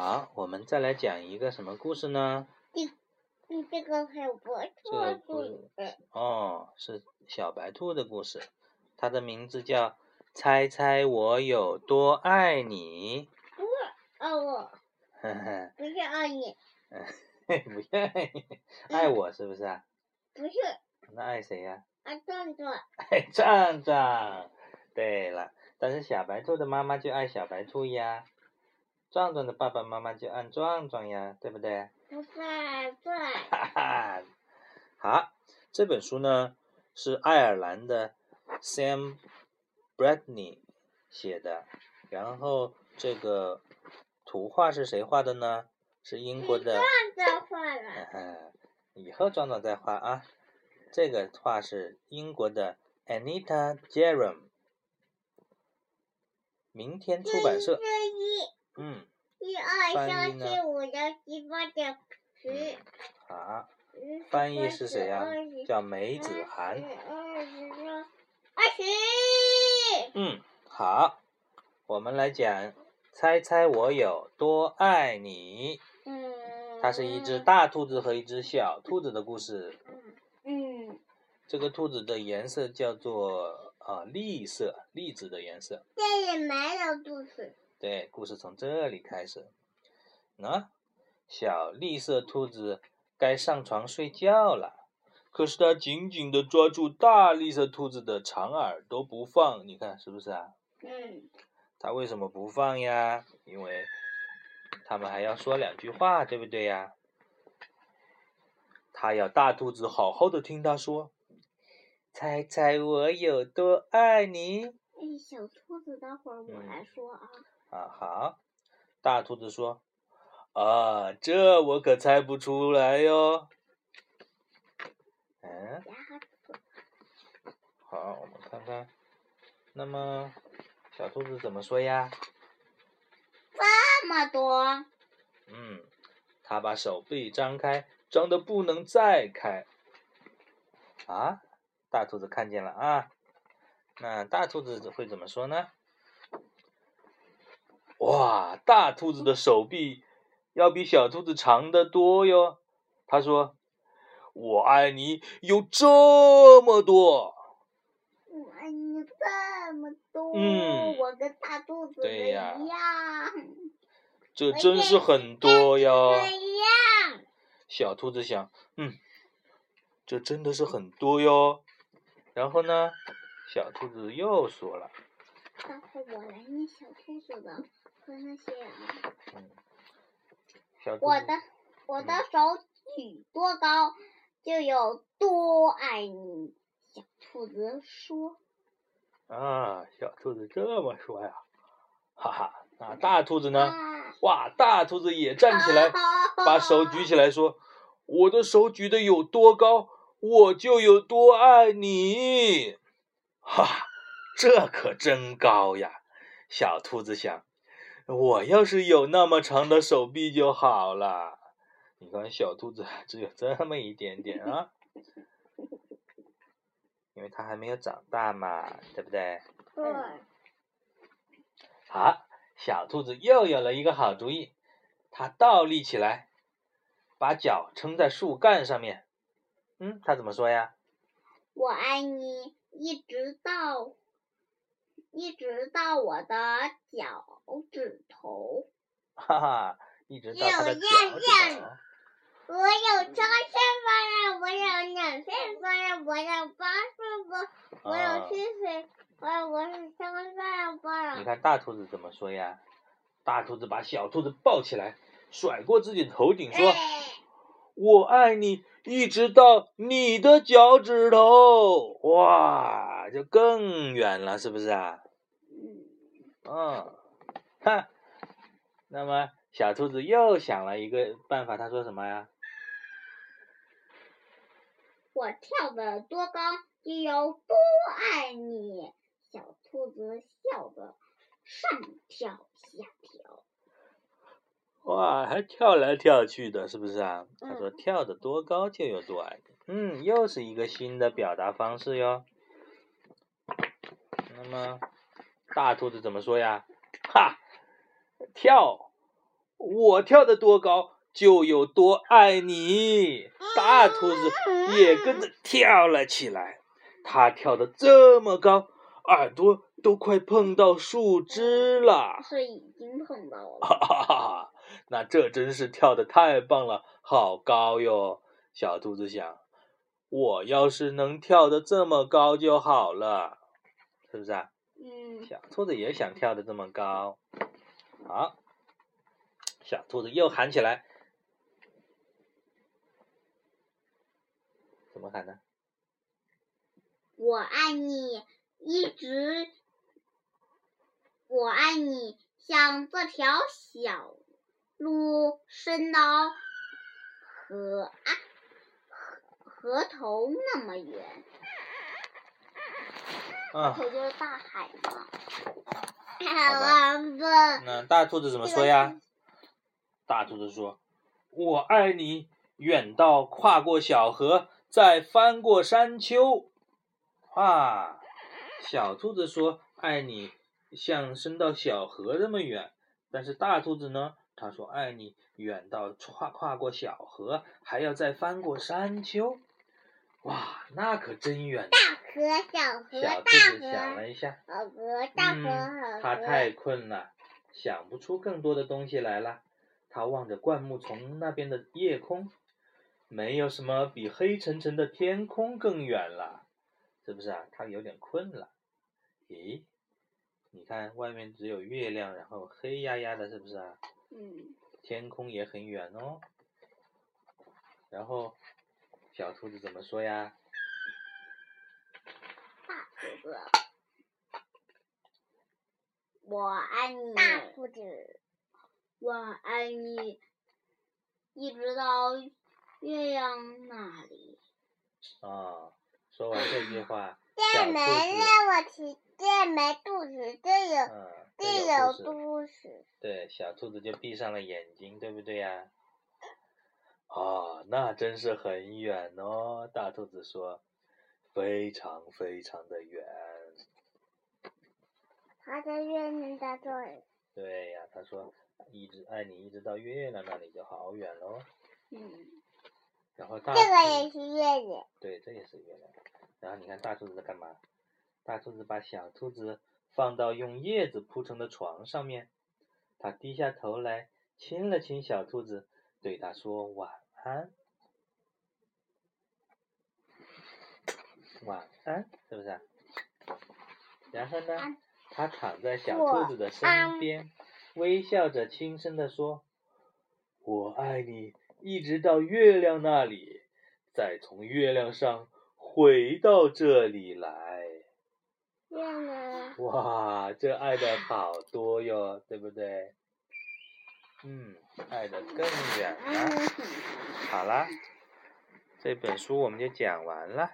好，我们再来讲一个什么故事呢？你你这个还不这个，故事哦，是小白兔的故事，它的名字叫《猜猜我有多爱你》。不爱我，不是爱你，不要爱我是不是啊？不是那爱谁呀、爱壮壮。爱壮壮。对了，但是小白兔的妈妈就爱小白兔呀，壮壮的爸爸妈妈就按壮壮呀，对不对？不在在，哈哈，好，这本书呢是爱尔兰的 Sam Bradney 写的，然后这个图画是谁画的呢？是英国的，壮壮画了。嗯，以后壮壮再画啊。这个画是英国的 Anita Jerome，明天出版社，一、嗯，一、二、翻三、四、五、六、七、八、九、十。好，翻译是谁呀、叫梅子涵。二十二、十。嗯，好，我们来讲，猜猜我有多爱你。嗯。它是一只大兔子和一只小兔子的故事。嗯，这个兔子的颜色叫做啊栗色，栗子的颜色。这里没有兔子。对，故事从这里开始。那、小绿色兔子该上床睡觉了，可是它紧紧地抓住大绿色兔子的长耳朵不放。你看是不是啊？嗯，它为什么不放呀？因为他们还要说两句话，对不对呀？它要大兔子好好的听它说，猜猜我有多爱你哎，小兔子，待会儿我来说啊。啊！好，大兔子说，啊，这我可猜不出来哟。嗯，好，我们看看，那么小兔子怎么说呀？这么多。嗯，他把手臂张开，张的不能再开。啊，大兔子看见了啊，那大兔子会怎么说呢？哇，大兔子的手臂要比小兔子长得多哟。他说：“我爱你有这么多。我爱你这么多，嗯我跟大兔子对呀一样，”这真是很多哟。小兔子想，嗯，这真的是很多哟。然后呢，小兔子又说了，待会儿我来念小兔子的和那些我的我的手举多高，就有多爱你。小兔子说啊，小兔子这么说呀，哈哈，那大兔子：“呢？啊，哇，大兔子也站起来，把把手举起来说：“我的手举得有多高，我就有多爱你。”哈，这可真高呀！小兔子想，我要是有那么长的手臂就好了。你看，小兔子只有这么一点点啊，因为它还没有长大嘛，对不对？对，好，小兔子又有了一个好主意，它倒立起来，把脚撑在树干上面。嗯，它怎么说呀？我爱你，一直到一直到我的脚趾头。哈哈，一直到我的有脚样趾头。我有长线方向，我有两线方向，我有八寸方，我有啊七岁，我有我是三个方方。你看大兔子怎么说呀？大兔子把小兔子抱起来，甩过自己的头顶，说：“哎我爱你，一直到你的脚趾头。”哇，就更远了，是不是啊？嗯，嗯，哈，那么小兔子又想了一个办法，他说什么呀？我跳得多高，就有多爱你。小兔子笑得上跳下跳。哇，还跳来跳去的，是不是啊？他说嗯跳得多高就有多爱你。嗯，又是一个新的表达方式哟。那么大兔子怎么说呀？哈，跳，我跳得多高，就有多爱你。”大兔子也跟着跳了起来，它跳得这么高，耳朵都快碰到树枝了。是已经碰到了。哈哈哈！那这真是跳得太棒了，好高哟！小兔子想，我要是能跳得这么高就好了，是不是啊？嗯。小兔子也想跳得这么高。好，小兔子又喊起来。怎么喊呢？我爱你，一直，我爱你，像这条小路伸到河岸河头那么远。就是大海嘛。好吧。那大兔子怎么说呀？大兔子说：“我爱你，远到跨过小河。”再翻过山丘，啊！小兔子说：“爱你，像伸到小河那么远。”但是大兔子呢？他说：“爱你，远到跨跨过小河，还要再翻过山丘。”哇，那可真远！大河小河小兔子想了一下，小河大河嗯，他太困了，想不出更多的东西来了。他望着灌木丛那边的夜空。没有什么比黑沉沉的天空更远了，是不是啊？他有点困了。咦，你看外面只有月亮，然后黑压压的，是不是啊？嗯。天空也很远哦。然后小兔子怎么说呀？我爱你。大兔子，我爱你，一直到。月亮那里。啊，说完这句话，这没让我提，这没肚子，这有，这有肚子。对，小兔子就闭上了眼睛，对不对呀？啊，那真是很远哦。大兔子说：“非常非常的远。”他在月亮在这里。对呀，他说：“一直爱你，一直到月亮那里就好远喽。”嗯。然后大这个也是月亮。对，这也是月亮。然后你看大兔子在干嘛？大兔子把小兔子放到用叶子铺成的床上面，它低下头来亲了亲小兔子，对它说晚安，晚安，是不是？然后呢，他躺在小兔子的身边，微笑着轻声地说：“我爱你。”一直到月亮那里，再从月亮上回到这里来。月亮。哇，这爱的好多哟，对不对？嗯，爱的更远了。好啦，这本书我们就讲完了。